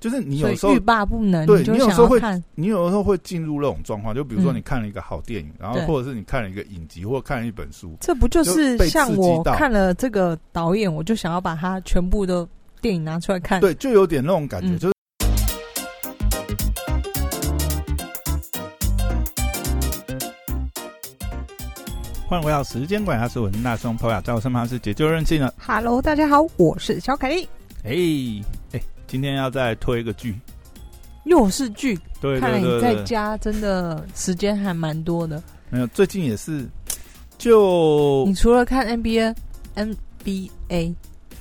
就是你有时候欲罢不能，对就你有时候会你有的时候会进入那种状况，就比如说嗯你看了一个好电影，然后或者是你看了一个影集，或者看了一本书，这不就就是被像我看了这个导演，我就想要把他全部的电影拿出来看。对，就有点那种感觉，嗯就是。欢迎回到时间管家，是文大松朋友，在我身旁是解救任性的。Hello，大家好，我是小凯丽，哎哎，今天要再推一个剧，又是剧，对看来你在家真的时间还蛮多的。没有，最近也是，就你除了看 NBA、NBA，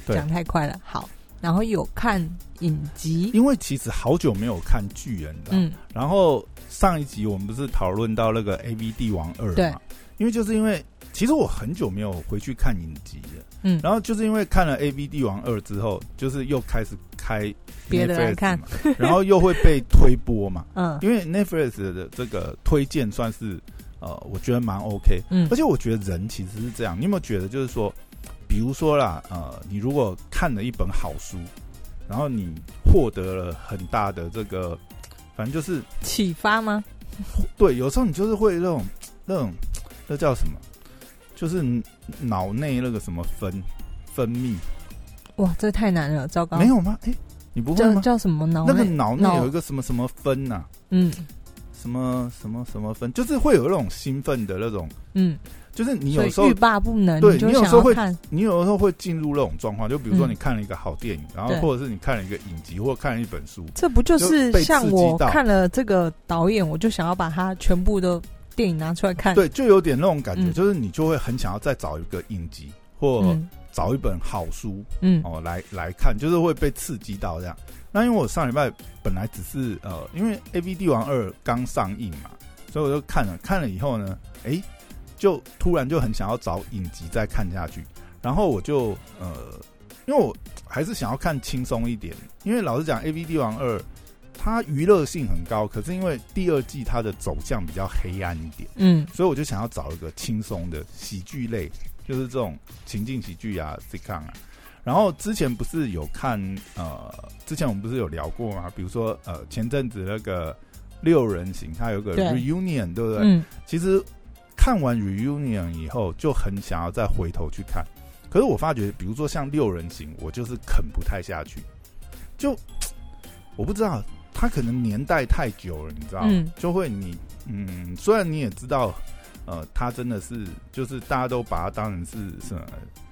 对。讲太快了，好，然后有看影集，因为其实好久没有看剧了？嗯，然后上一集我们不是讨论到那个 A V 帝王二对。嘛？因为就是因为其实我很久没有回去看影集了，嗯。然后就是因为看了 A V 帝王二之后，就是又开始开别的来看，然后又会被推播嘛，嗯。因为 Netflix 的这个推荐算是呃，我觉得蛮 OK，嗯。而且我觉得人其实是这样，你有没有觉得就是说，比如说啦，呃，你如果看了一本好书，然后你获得了很大的这个，反正就是启发吗？对，有时候你就是会那种那种那叫什么，就是脑内那个什么分分泌，哇，这太难了，糟糕，没有吗？哎、你不会吗？叫叫什么脑那个脑内有一个什么什么分呐、嗯。什么什么什么分，就是会有那种兴奋的那种，嗯，就是你有时候欲罢不能，对你有时候会你有的时候会进入那种状况，就比如说嗯。你看了一个好电影，然后或者是你看了一个影集，或者看了一本书，这不就是像我看了这个导演，我就想要把它全部的电影拿出来看。，对，就有点那种感觉，嗯就是你就会很想要再找一个影集或嗯找一本好书嗯哦来来看，就是会被刺激到这样。那因为我上礼拜本来只是呃，因为《A V 帝王二》刚上映嘛，所以我就看了，看了以后呢，诶，就突然就很想要找影集再看下去，然后我就呃，因为我还是想要看轻松一点，因为老实讲，《A V 帝王二》它娱乐性很高，可是因为第二季它的走向比较黑暗一点，嗯所以我就想要找一个轻松的喜剧类，就是这种情境喜剧啊、sitcom 啊。然后之前不是有看呃，之前我们不是有聊过吗？比如说呃，前阵子那个六人行，它有个 reunion，对不对？嗯其实看完 reunion 以后，就很想要再回头去看。可是我发觉，比如说像六人行，我就是啃不太下去，就我不知道，它可能年代太久了，你知道就会你嗯，虽然你也知道，呃，它真的是就是大家都把它当成是什么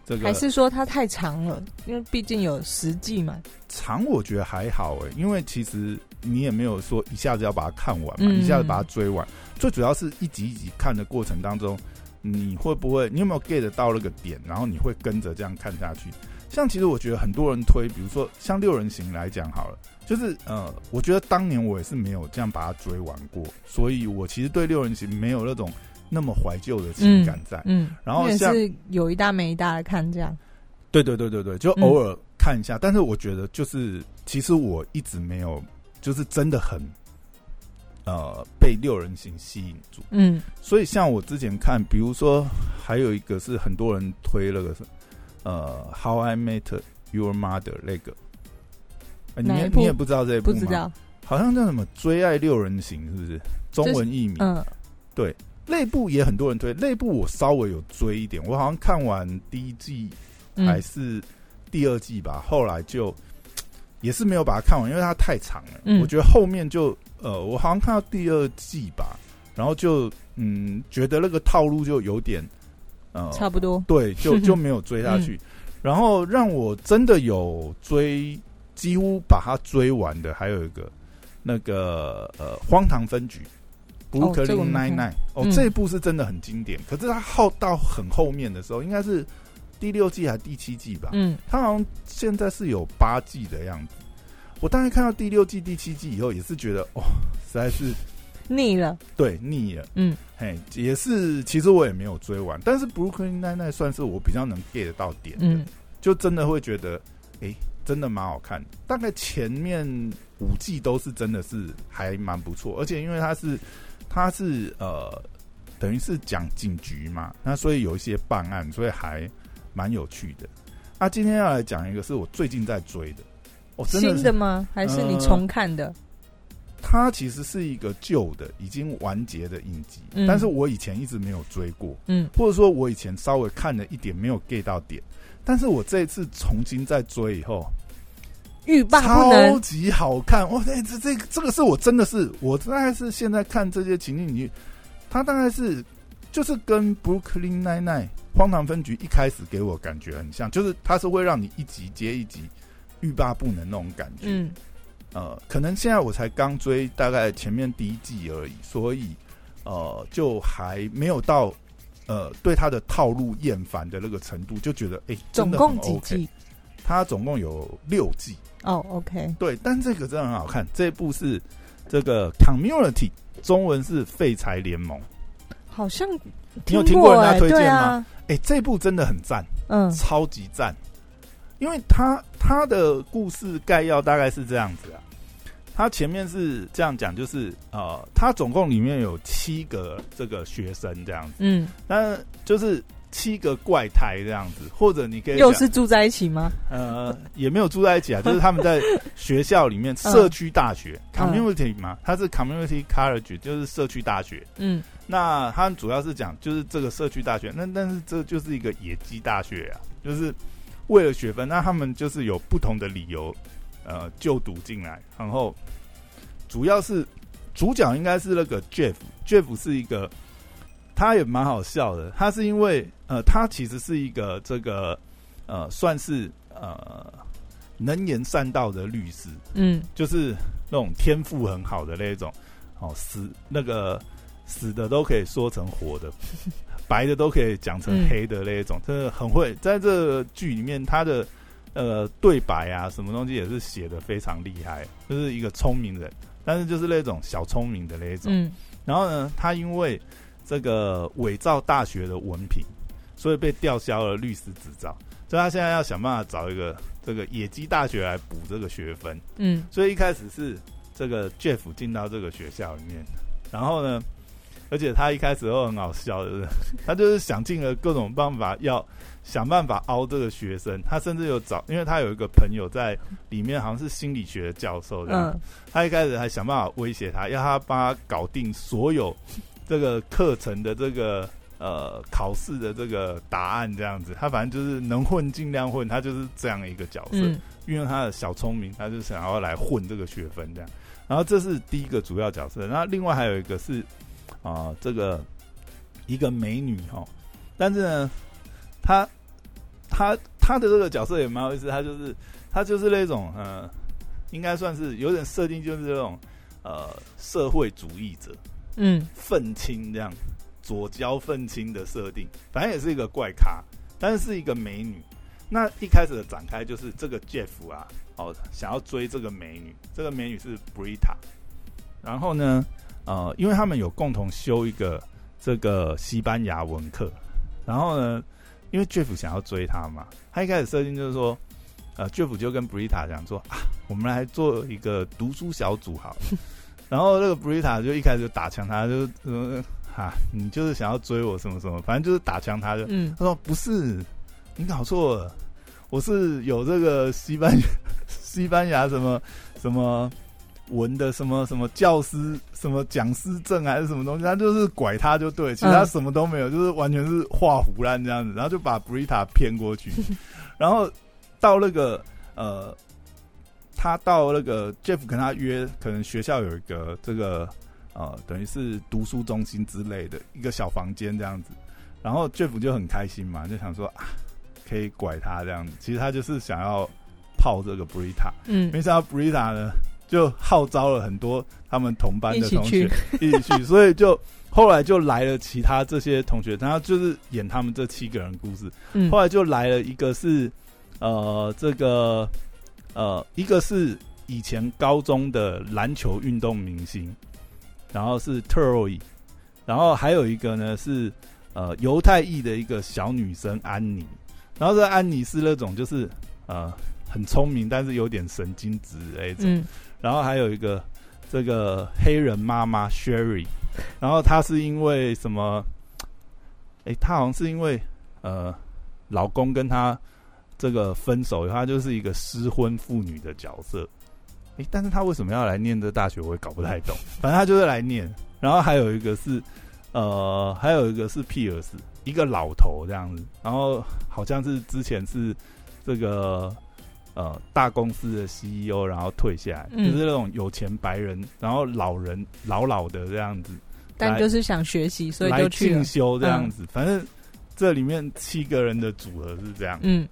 这个还是说它太长了，因为毕竟有十季嘛。长，我觉得还好诶，因为其实你也没有说一下子要把它看完嘛，嗯一下子把它追完，最主要是一集一集看的过程当中，你会不会，你有没有 get 到那个点，然后你会跟着这样看下去？像其实我觉得很多人推，比如说像六人行来讲好了，就是呃，我觉得当年我也是没有这样把它追完过，所以我其实对六人行没有那种那么怀旧的情感在。嗯，也然后像是有一搭没一搭的看这样。对对对对对，就嗯偶尔看一下，但是我觉得就是其实我一直没有，就是真的很呃被六人行吸引住。嗯所以像我之前看，比如说还有一个是很多人推那个是呃《How I Met Your Mother》那个，呃你也你也不知道这一部吗？不知道。好像叫什么《追爱六人行》是不是？中文译名。嗯那部也很多人推，内部我稍微有追一点，我好像看完第一季还嗯是第二季吧，后来就也是没有把它看完，因为它太长了。嗯我觉得后面就呃，我好像看到第二季吧，然后就嗯，觉得那个套路就有点呃，差不多。对，就就 没有追下去。然后让我真的有追，几乎把它追完的，还有一个那个呃，荒唐分局。布鲁克这个我林没 Nine 看 Nine，哦，嗯这一部是真的很经典。可是它后到很后面的时候，应该是第六季还是第七季吧？嗯它好像现在是有八季的样子。我当时看到第六季、第七季以后，也是觉得哦，实在是腻了。对腻了。嗯嘿，也是，其实我也没有追完，但是《Brooklyn Nine Nine》算是我比较能 get 到点的，嗯就真的会觉得，诶，真的蛮好看的。大概前面五季都是真的是还蛮不错，而且因为它是它是呃，等于是讲警局嘛，那所以有一些办案，所以还蛮有趣的。那今天要来讲一个是我最近在追的，哦，真的新的吗？还是你呃重看的？它其实是一个旧的、已经完结的影集，嗯但是我以前一直没有追过，嗯或者说我以前稍微看了一点，没有 get 到点。但是我这一次重新再追以后，欲罢不超能。级好看！哇，这这这个这个是我真的是我大概是现在看这些情景剧，它大概是就是跟 Brooklyn Nine Nine 荒唐分局一开始给我感觉很像，就是它是会让你一集接一集欲罢不能那种感觉。嗯呃，可能现在我才刚追大概前面第一季而已，所以呃，就还没有到呃对他的套路厌烦的那个程度，就觉得哎，真总的很共几季？它总共有六季，哦，OK，对，但这个真的很好看。这部是这个 Community，中文是废柴联盟。好像你有听过人家哎推荐吗哎，这部真的很赞，嗯超级赞，因为他他的故事概要大概是这样子啊。它前面是这样讲，就是呃，他总共里面有七个这个学生这样子，嗯，那就是七个怪胎这样子，或者你可以又是住在一起吗？呃，也没有住在一起啊，就是他们在学校里面社区大学、嗯 community 嘛，它是 community college，就是社区大学。嗯那他主要是讲就是这个社区大学，那但是这就是一个野鸡大学啊，就是为了学分，那他们就是有不同的理由呃就读进来，然后主要是主角应该是那个 Jeff，Jeff 是一个他也蛮好笑的，他是因为呃他其实是一个这个呃算是呃能言善道的律师，嗯就是那种天赋很好的那一种，哦，死那个死的都可以说成活的，白的都可以讲成黑的那一种，真的很会。在这剧里面，他的呃对白啊，什么东西也是写的非常厉害，就是一个聪明人，但是就是那种小聪明的那一种。嗯然后呢，他因为这个伪造大学的文凭，所以被吊销了律师执照。所以他现在要想办法找一个这个野鸡大学来补这个学分。嗯所以一开始是这个 Jeff 进到这个学校里面，然后呢，而且他一开始都很好笑的，他就是想尽了各种办法要想办法凹这个学生。他甚至有找，因为他有一个朋友在里面，好像是心理学的教授这样。嗯他一开始还想办法威胁他，要他帮他搞定所有这个课程的这个呃考试的这个答案这样子。他反正就是能混尽量混，他就是这样一个角色。嗯运用他的小聪明，他就想要来混这个学分这样。然后这是第一个主要角色，然后另外还有一个是啊、这个一个美女哈，但是呢，她她她的这个角色也蛮有意思，她就是她就是那种呃，应该算是有点设定，就是那种呃社会主义者。嗯。愤青这样左交愤青的设定，反正也是一个怪咖，但是是一个美女。那一开始的展开就是这个 Jeff 啊，哦，想要追这个美女，这个美女是 Brita。然后呢，呃，因为他们有共同修一个这个西班牙文课，然后呢，因为 Jeff 想要追她嘛，他一开始设定就是说，呃，Jeff 就跟 Brita 讲说啊，我们来做一个读书小组好了。然后那个 Brita 就一开始就打枪他，就说哈、你就是想要追我什么什么，反正就是打枪他就。嗯他说不是，你搞错了，我是有这个西班牙 西班牙什么什么文的什么什么教师什么讲师证还是什么东西，他就是拐他就对，其他嗯什么都没有，就是完全是画胡乱这样子，然后就把 Brita 骗过去，然后到那个呃。他到那个 Jeff 跟他约，可能学校有一个这个呃，等于是读书中心之类的一个小房间这样子。然后 Jeff 就很开心嘛，就想说啊，可以拐他这样子。其实他就是想要泡这个 Brita，嗯没想到 Brita 呢就号召了很多他们同班的同学一起一起去，所以就后来就来了其他这些同学，然后就是演他们这七个人故事。嗯后来就来了一个是呃这个呃一个是以前高中的篮球运动明星，然后是 Troy，然后还有一个呢是呃犹太裔的一个小女生安妮，然后这安妮是那种就是呃很聪明，但是有点神经质的那种。嗯然后还有一个这个黑人妈妈 Sherry，然后她是因为什么？哎，她好像是因为呃，老公跟她这个分手，她就是一个失婚妇女的角色。诶，但是他为什么要来念这大学，我也搞不太懂。反正他就是来念。然后还有一个是，呃，还有一个是 Pierce，一个老头这样子。然后好像是之前是这个呃大公司的 CEO，然后退下来，就是那种有钱白人，然后老人老老的这样子。但就是想学习，所以就去进修这样子。反正这里面七个人的组合是这样。嗯。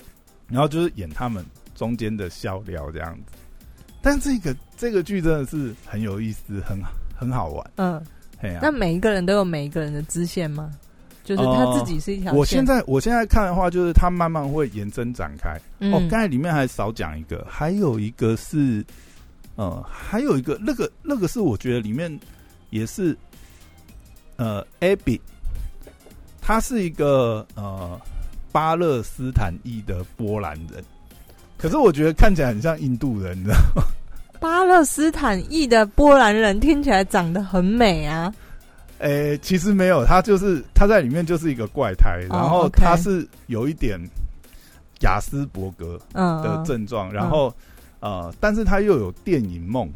然后就是演他们中间的笑料这样子。但这个这个剧真的是很有意思，很很好玩。嗯，那每一个人都有每一个人的支线吗？就是他自己是一条。我现在我现在看的话，就是他慢慢会延伸展开。哦，刚才里面还少讲一个，还有一个是，呃，还有一个那个那个是我觉得里面也是，呃，Abby，他是一个呃巴勒斯坦裔的波兰人。可是我觉得看起来很像印度人，你知道吗？巴勒斯坦裔的波兰人听起来长得很美啊。诶，其实没有，他就是他在里面就是一个怪胎，然后他是有一点雅斯伯格的症状，然后呃，但是他又有电影梦。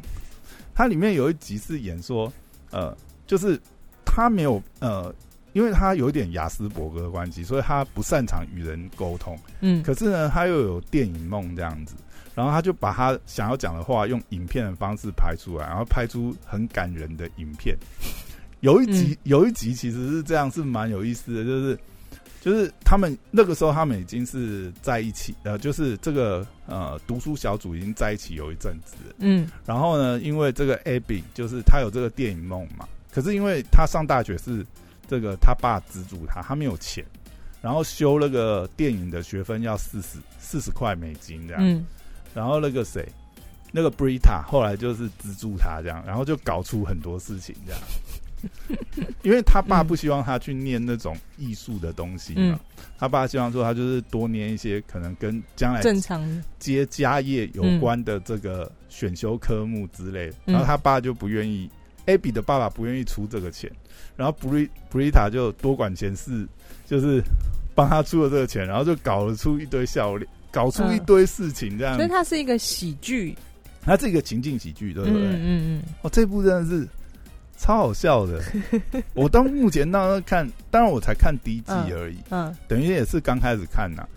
他里面有一集是演说，呃，就是他没有呃。因为他有点雅斯伯格的关系，所以他不擅长与人沟通。嗯，可是呢，他又有电影梦这样子，然后他就把他想要讲的话用影片的方式拍出来，然后拍出很感人的影片。有一集，有一集其实是这样，是蛮有意思的，就是就是他们那个时候他们已经是在一起，呃，就是这个呃读书小组已经在一起有一阵子。嗯，然后呢，因为这个 Abby 就是他有这个电影梦嘛，可是因为他上大学是。这个他爸资助他，他没有钱，然后修那个电影的学分要四十四十块美金这样，嗯，然后那个谁，那个 Brita 后来就是资助他这样，然后就搞出很多事情这样，因为他爸不希望他去念那种艺术的东西嘛，他爸希望说他就是多念一些可能跟将来正常接家业有关的这个选修科目之类，然后他爸就不愿意，Abby 的爸爸不愿意出这个钱。然后布瑞布瑞塔就多管闲事，就是帮他出了这个钱，然后就搞了出一堆笑脸，搞出一堆事情这样。所以它是一个喜剧，它是一个情境喜剧，对不对？嗯嗯。哦，这部真的是超好笑的。我到目前到看，当然我才看第一季而已，嗯，等于也是刚开始看呐。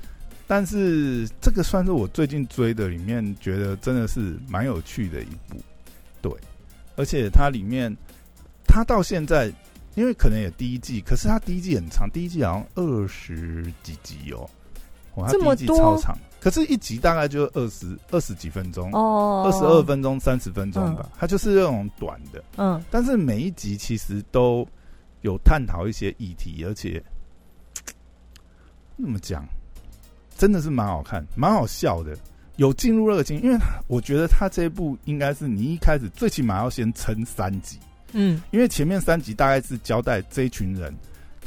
但是这个算是我最近追的里面，觉得真的是蛮有趣的一部。对，而且它里面，它到现在。因为可能也第一季，可是它第一季很长，第一季好像二十几集哦，哇这么多超长，可是一集大概就二十二十几分钟哦，二十二分钟三十分钟吧，它就是那种短的，嗯，但是每一集其实都有探讨一些议题，而且那么讲，真的是蛮好看，蛮好笑的，有进入热情，因为我觉得他这一部应该是你一开始最起码要先撑三集。嗯，因为前面三集大概是交代这一群人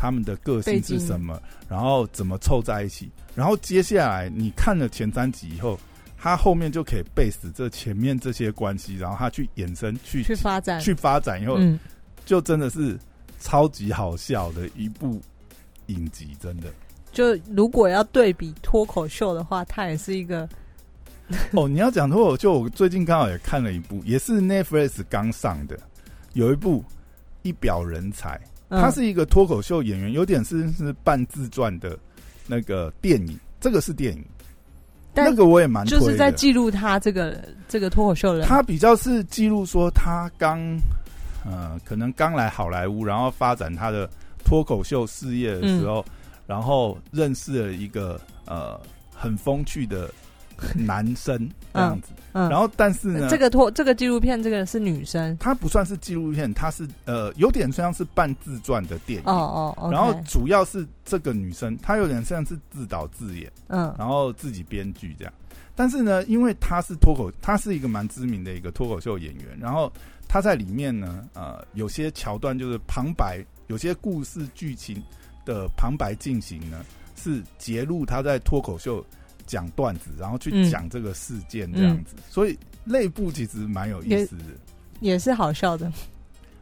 他们的个性是什么，然后怎么凑在一起，然后接下来你看了前三集以后，他后面就可以背死这前面这些关系，然后他去衍生去去发展去发展以后，就真的是超级好笑的一部影集，真的。就如果要对比脱口秀的话，它也是一个 哦。你要讲脱口秀，我最近刚好也看了一部，也是 Netflix 刚上的。有一部一表人才，他是一个脱口秀演员，有点是是半自传的那个电影，这个是电影，那个我也蛮就是在记录他这个这个脱口秀人，他比较是记录说他刚呃可能刚来好莱坞，然后发展他的脱口秀事业的时候，然后认识了一个呃很风趣的。男生这样子，然后但是呢，这个脱这个纪录片，这个是女生，她不算是纪录片，她是呃有点像是半自传的电影。哦哦，然后主要是这个女生，她有点像是自导自演，嗯，然后自己编剧这样，但是呢，因为她是脱口，她是一个蛮知名的一个脱口秀演员，然后她在里面呢，呃，有些桥段就是旁白，有些故事剧情的旁白进行呢，是揭露她在脱口秀。讲段子，然后去讲这个事件这样子，所以内部其实蛮有意思的，也是好笑的，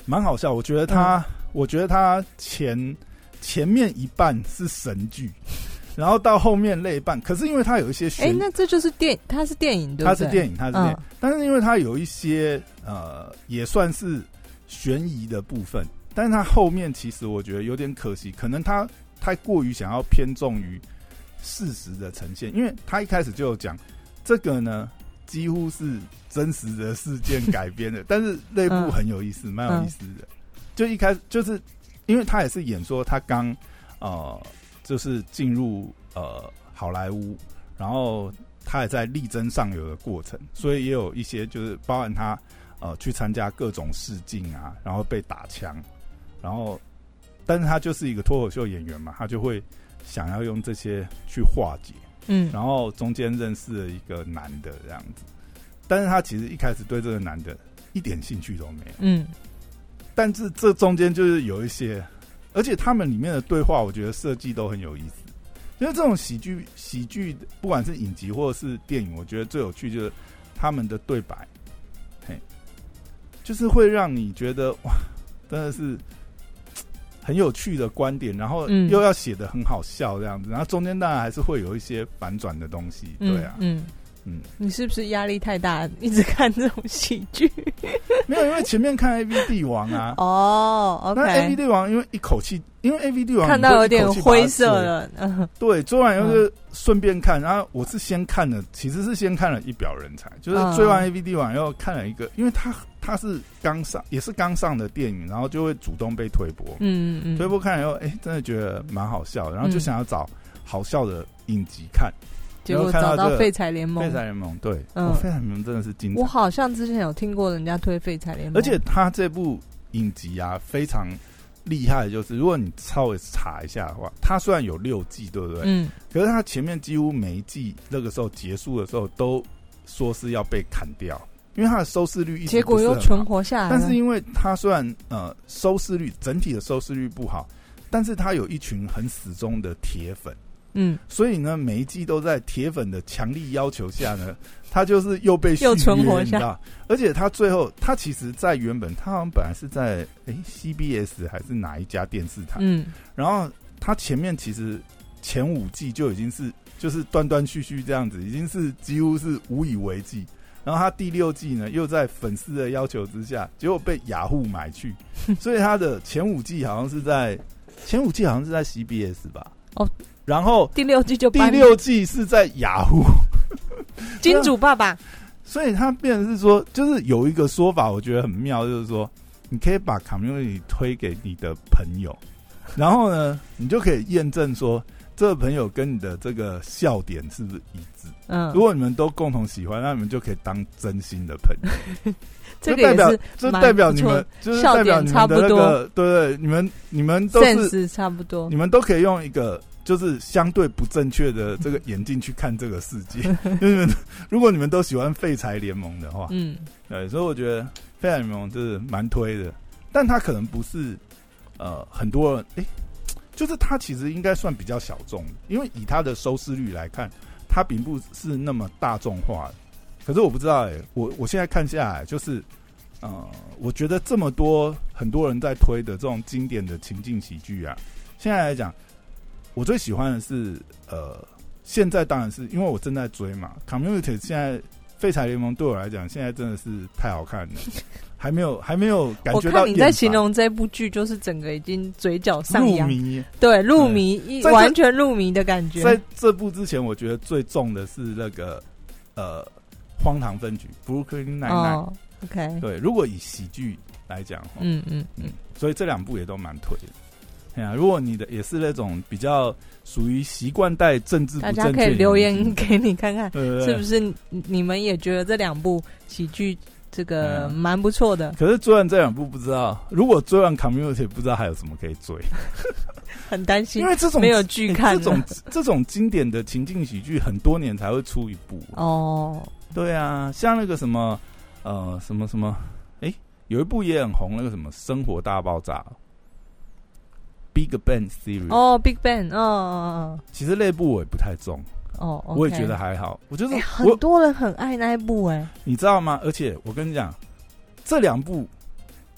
蛮好笑。我觉得他，我觉得他前前面一半是神剧，然后到后面那一半，可是因为他有一些哎、悬，那这就是电，它是电影对不对？它是电影，它是电影，嗯。但是因为它有一些呃，也算是悬疑的部分，但是它后面其实我觉得有点可惜，可能他太过于想要偏重于事实的呈现，因为他一开始就有讲这个呢，几乎是真实的事件改编的，但是内部嗯很有意思，蛮、有意思的。就一开始就是因为他也是演说他刚呃，就是进入呃好莱坞，然后他也在力争上游的过程，所以也有一些就是包含他呃去参加各种试镜啊，然后被打枪，然后但是他就是一个脱口秀演员嘛，他就会想要用这些去化解，嗯，然后中间认识了一个男的这样子，但是他其实一开始对这个男的一点兴趣都没有，嗯。但是这中间就是有一些，而且他们里面的对话，我觉得设计都很有意思。因为这种喜剧，喜剧不管是影集或者是电影，我觉得最有趣就是他们的对白，嘿，就是会让你觉得哇，真的是很有趣的观点，然后嗯。又要写的很好笑这样子，然后中间当然还是会有一些反转的东西，嗯对啊，嗯嗯，你是不是压力太大，一直看这种喜剧？没有，因为前面看 A V 帝王啊，哦那 A V，OK，帝王因为一口气，因为 A V 帝王看到有点灰色追了，嗯对，昨晚又是顺便看，然后我是先看了，其实是先看了《一表人才》，就是嗯。追完 A V 帝王又看了一个，因为他他是刚上，也是刚上的电影，然后就会主动被推播，嗯嗯。嗯，推播看了以后，哎、真的觉得蛮好笑的，然后就嗯。想要找好笑的影集看，结果找到废柴联《盟。废，柴联盟》对，嗯。哦废柴联盟》真的是精彩。我，好像之前有听过人家推废柴联盟，而且他这部影集啊非常厉害，就是如果你稍微查一下的话，它虽然有六季，对不对？嗯。可是他前面几乎每一季那个时候结束的时候，都说是要被砍掉，因为它的收视率一直结果又存。活下来，但是因为它虽然呃收视率整体的收视率不好，但是它有一群很死忠的铁粉，嗯所以呢每一季都在铁粉的强力要求下呢，他就是又被续又存约活下你知道？而且他最后，他其实在原本他好像本来是在哎 CBS 还是哪一家电视台，嗯然后他前面其实前五季就已经是就是断断续续这样子，已经是几乎是无以为继。然后他第六季呢，又在粉丝的要求之下，结果被雅虎买去，所以他的前五季好像是在前五季好像是在 CBS 吧。哦，然后第六季就第六季是在雅虎，金主爸爸，所以他变成是说，就是有一个说法，我觉得很妙，就是说，你可以把 community 推给你的朋友，然后呢，你就可以验证说，这个朋友跟你的这个笑点是不是一致。嗯。如，果你们都共同喜欢，那你们就可以当真心的朋友。这个就代表就代表你们，就是笑代表点你们的那差不多。个，对对，你们你们都是差不多。你，们都可以用一个就是相对不正确的这个眼镜去看这个世界。因为如果你们都喜欢废柴联盟的话，嗯对，所以我觉得废柴联盟就是蛮推的，但它可能不是呃很多人诶、就是它其实应该算比较小众，因为以它的收视率来看，它并不是那么大众化的。可是我不知道诶、我我现在看下来，就是呃，我觉得这么多很多人在推的这种经典的情境喜剧啊，现在来讲，我最喜欢的是呃，现在当然是因为我正在追嘛，Community 现在废柴联盟对我来讲，现在真的是太好看了，还没有还没有感我觉到看你在形容这部剧，就是整个已经嘴角上扬。对，入迷，一完全入迷的感觉。在这部之前，我觉得最重的是那个呃荒唐分局 Brooklyn Nine Nine。哦，OK，对，如果以喜剧来讲，嗯，嗯嗯嗯，所以这两部也都蛮推的。哎呀，如果你的也是那种比较属于习惯带政治不大正确，家可以留言，给你看看，对对对，是不是你你们也觉得这两部喜剧这个嗯蛮不错的，可是追完这两部不知道，如果追完 Community 不知道还有什么可以追，很担心因为这种没有剧欸看这种这种经典的情境喜剧，很多年才会出一部。哦。对啊，像那个什么呃什么什么，哎、有一部也很红，那个什么《生活大爆炸》（Big Bang Theory）。哦，Big Bang，哦哦其实那部我也不太中，哦哦，我也觉得还好。我就是、哎，我很，多人很爱那一部哎，你知道吗？而且我跟你讲，这两部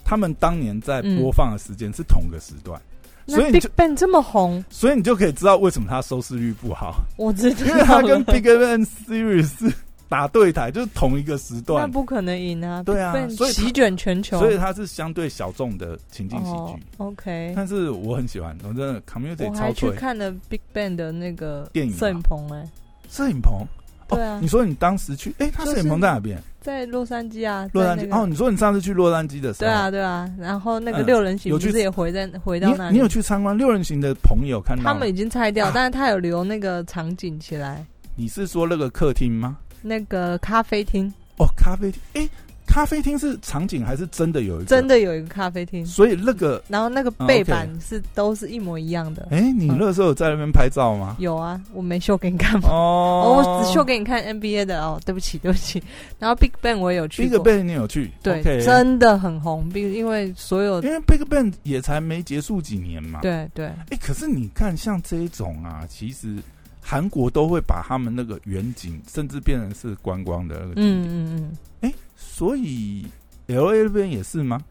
他们当年在播放的时间是同个时段，那所以 Big Bang 这么红，所以你就可以知道为什么它收视率不好，我知道。因为它跟 Big Bang Series 是打对台，就是同一个时那段，不可能赢啊！对啊所以席卷全球，所以它是相对小众的情境喜哦剧。OK，但是我很喜欢，我真的 Community 超我还去看了 Big Bang 的那个电影摄影棚哎，摄影棚。对啊哦，你说你当时去，哎，他摄影棚在哪边？在洛杉矶啊，洛杉矶。那个哦，你说你上次去洛杉矶的时候，对啊，对啊，然后那个嗯六人行不是也回在回到那里？你你有去参观六人行的朋友看？他们已经拆掉，啊但是他有留那个场景起来，你是说那个客厅吗？那个咖啡厅哦，咖啡厅，哎，咖啡厅是场景还是真的有一个？真。的有一个咖啡厅，所以那个，然后那个啊背板是都是一模一样的。哎，你嗯那时候有在那边拍照吗？有啊，我没秀给你看吗？哦哦，我只秀给你看 NBA 的哦，对不起，对不起。然后 Big Bang 我也有去，Big Bang 你有去？对真的很红，并因为所有因为 Big Bang 也才没结束几年嘛。。对对哎，可是你看，像这一种啊，其实韩国都会把他们那个远景，甚至变成是观光的那个景点。嗯嗯嗯，哎、所以 L A 那边也是吗？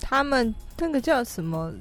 他们那个叫什么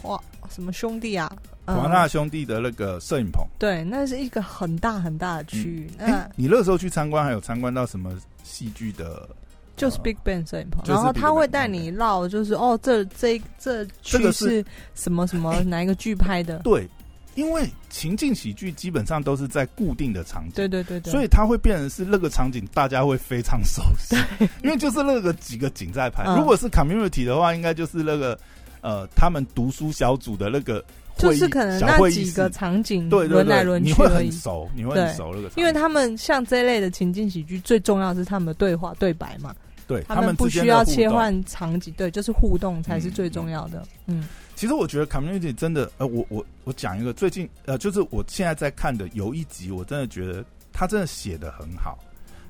华什么兄弟啊？呃华纳兄弟的那个摄影棚。对，那是一个很大很大的区域，哎、那你那时候去参观，还有参观到什么戏剧的？就是呃 Big Bang 摄影棚，然后他会带你绕，就是哦，这这这区是什么什么哪一个剧拍的？对，因为情境喜剧基本上都是在固定的场景，对对对对，所以它会变成是那个场景大家会非常熟悉，因为就是那个几个景在拍。嗯。如果是 community 的话，应该就是那个呃，他们读书小组的那个会议就是可能小那几个场景对对对，轮来轮你会去而已。很熟，你会很熟那个因为他们像这一类的情境喜剧，最重要的是他们的对话对白嘛，对他们不需要切换场景，对，就是互动才是最重要的。嗯其实我觉得 community 真的，呃，我我我讲一个最近，呃，就是我现在在看的有一集，我真的觉得他真的写的很好。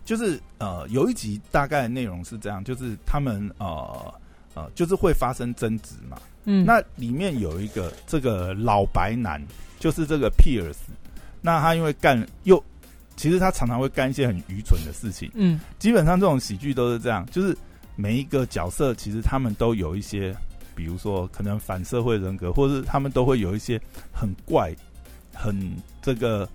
就是呃，有一集大概内容是这样，就是他们呃呃，就是会发生争执嘛。嗯，那里面有一个这个老白男，就是这个 Pierce，那他因为干又，其实他常常会干一些很愚蠢的事情。嗯基本上这种喜剧都是这样，就是每一个角色其实他们都有一些，比如说可能反社会人格，或者是他们都会有一些很怪、很这个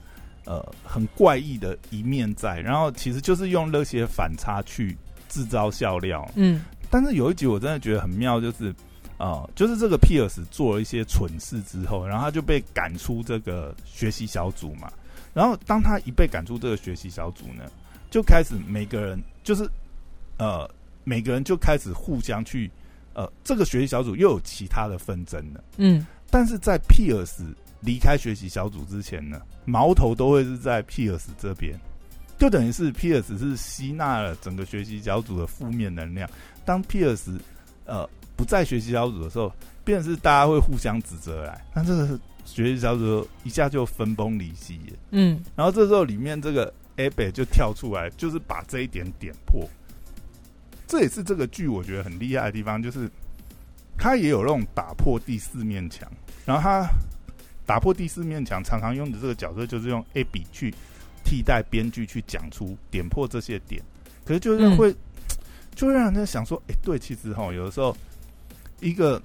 呃很怪异的一面在，然后其实就是用那些反差去制造笑料。嗯但是有一集我真的觉得很妙，就是呃，就是这个 Pierce 做了一些蠢事之后，然后他就被赶出这个学习小组嘛。然后当他一被赶出这个学习小组呢，就开始每个人就是呃，每个人就开始互相去呃，这个学习小组又有其他的纷争了。嗯但是在 Pierce 离开学习小组之前呢，矛头都会是在 Pierce 这边，就等于是 Pierce 是吸纳了整个学习小组的负面能量。当 Pierce 呃不在学习小组的时候，便是大家会互相指责来，那这个学习小组一下就分崩离析。嗯然后这时候里面这个 a b e 就跳出来，就是把这一点点破。这也是这个剧我觉得很厉害的地方，就是他也有那种打破第四面墙，然后他打破第四面墙常常用的这个角色就是用 A B 去替代编剧去讲出点破这些点，可是就是会、就会让人家想说，哎、对，其实哈有的时候一个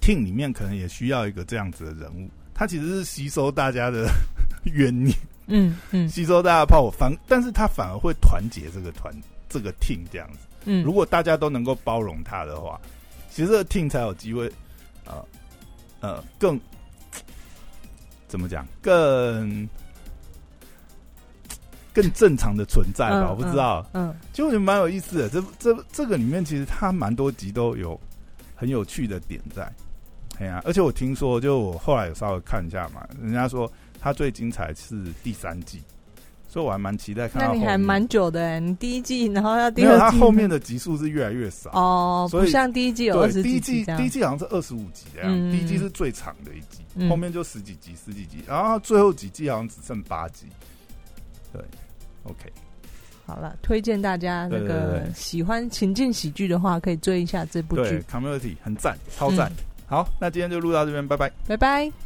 team 里面可能也需要一个这样子的人物，他其实是吸收大家的 怨念。嗯嗯吸收大家的炮火，反但是他反而会团结这个团这个 team 这样子。嗯，如果大家都能够包容他的话，其实这个 team 才有机会，呃呃，更怎么讲，更更正常的存在吧。嗯我不知道，嗯其实我觉得蛮有意思的。这这这个里面其实他蛮多集都有很有趣的点在。哎呀、而且我听说，就我后来有稍微看一下嘛，人家说他最精彩是第三季，所以我还蛮期待看那到后面。你还蛮久的哎，你第一季，然后要第没有，二季，它后面的集数是越来越少。哦，所以不像第一季有二，十第一季第一季好像是二十五集这样，嗯第一季是最长的一季，嗯后面就十几集、十几集，然后最后几季好像只剩八集。对，OK，好了，推荐大家那对对个喜欢情境喜剧的话，可以追一下这部对剧。，Community 很赞，超赞。嗯好，那今天就录到这边，拜拜。拜拜。